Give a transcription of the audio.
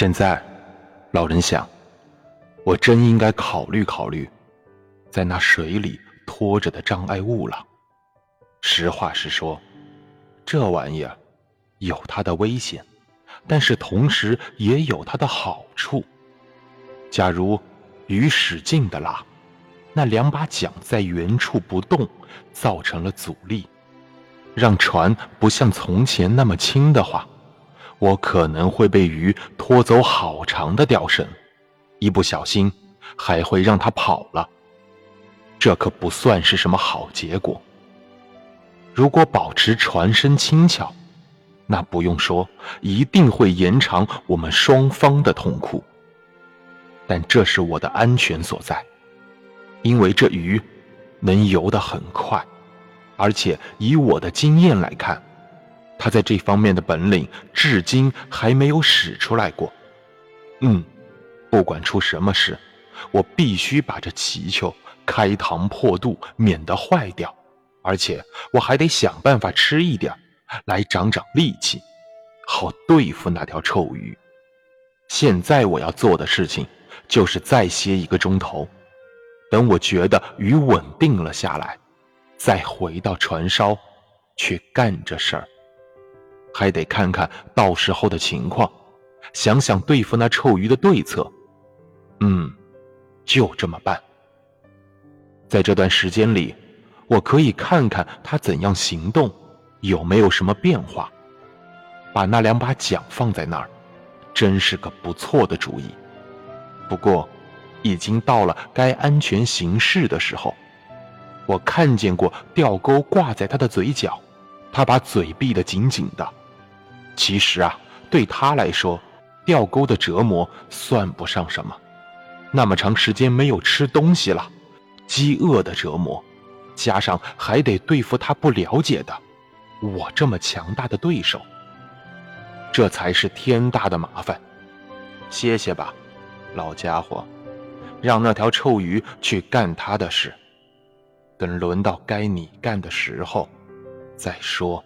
现在，老人想，我真应该考虑考虑，在那水里拖着的障碍物了。实话实说，这玩意儿有它的危险，但是同时也有它的好处。假如鱼使劲的拉，那两把桨在原处不动，造成了阻力，让船不像从前那么轻的话，我可能会被鱼拖走好长的钓绳，一不小心还会让它跑了。这可不算是什么好结果。如果保持船身轻巧，那不用说，一定会延长我们双方的痛苦。但这是我的安全所在，因为这鱼能游得很快，而且以我的经验来看，他在这方面的本领至今还没有使出来过。嗯，不管出什么事，我必须把这祈求开膛破肚，免得坏掉。而且我还得想办法吃一点，来长长力气，好对付那条臭鱼。现在我要做的事情，就是再歇一个钟头，等我觉得鱼稳定了下来，再回到船梢去干这事儿。还得看看到时候的情况，想想对付那臭鱼的对策。嗯，就这么办。在这段时间里。我可以看看他怎样行动，有没有什么变化。把那两把桨放在那儿，真是个不错的主意。不过，已经到了该安全行事的时候。我看见过钓钩挂在他的嘴角，他把嘴闭得紧紧的。其实啊，对他来说，钓钩的折磨算不上什么。那么长时间没有吃东西了，饥饿的折磨。加上还得对付他不了解的我这么强大的对手，这才是天大的麻烦。歇歇吧，老家伙，让那条臭鱼去干他的事。等轮到该你干的时候，再说。